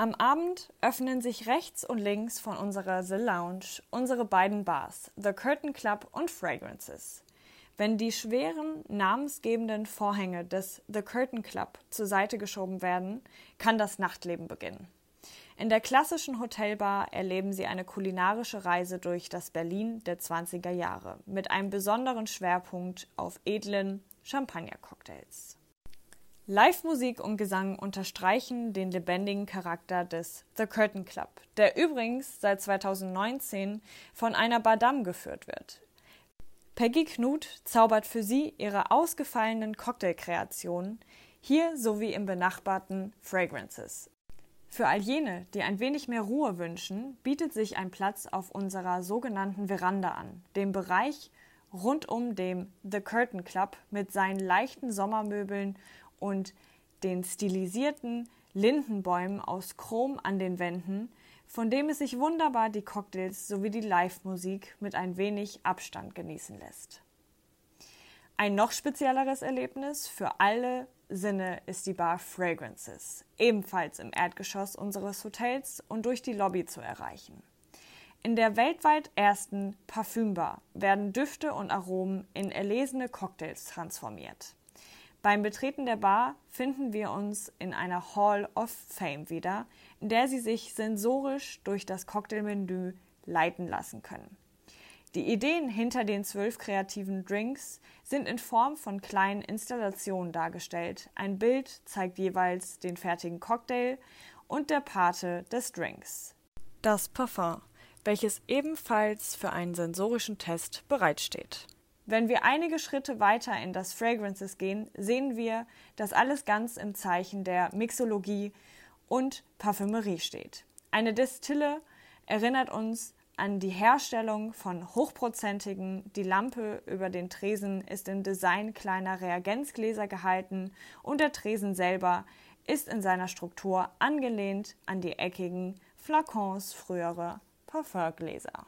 Am Abend öffnen sich rechts und links von unserer The Lounge unsere beiden Bars, The Curtain Club und Fragrances. Wenn die schweren, namensgebenden Vorhänge des The Curtain Club zur Seite geschoben werden, kann das Nachtleben beginnen. In der klassischen Hotelbar erleben Sie eine kulinarische Reise durch das Berlin der 20er Jahre mit einem besonderen Schwerpunkt auf edlen Champagner-Cocktails. Live-Musik und Gesang unterstreichen den lebendigen Charakter des The Curtain Club, der übrigens seit 2019 von einer Badam geführt wird. Peggy Knut zaubert für sie ihre ausgefallenen Cocktailkreationen hier sowie im benachbarten Fragrances. Für all jene, die ein wenig mehr Ruhe wünschen, bietet sich ein Platz auf unserer sogenannten Veranda an, dem Bereich rund um dem The Curtain Club mit seinen leichten Sommermöbeln und den stilisierten Lindenbäumen aus Chrom an den Wänden, von dem es sich wunderbar die Cocktails sowie die Live-Musik mit ein wenig Abstand genießen lässt. Ein noch spezielleres Erlebnis für alle Sinne ist die Bar Fragrances, ebenfalls im Erdgeschoss unseres Hotels und durch die Lobby zu erreichen. In der weltweit ersten Parfümbar werden Düfte und Aromen in erlesene Cocktails transformiert. Beim Betreten der Bar finden wir uns in einer Hall of Fame wieder, in der Sie sich sensorisch durch das Cocktailmenü leiten lassen können. Die Ideen hinter den zwölf kreativen Drinks sind in Form von kleinen Installationen dargestellt. Ein Bild zeigt jeweils den fertigen Cocktail und der Pate des Drinks. Das Parfum, welches ebenfalls für einen sensorischen Test bereitsteht. Wenn wir einige Schritte weiter in das Fragrances gehen, sehen wir, dass alles ganz im Zeichen der Mixologie und Parfümerie steht. Eine Destille erinnert uns an die Herstellung von hochprozentigen. Die Lampe über den Tresen ist im Design kleiner Reagenzgläser gehalten und der Tresen selber ist in seiner Struktur angelehnt an die eckigen Flakons früherer Parfumgläser.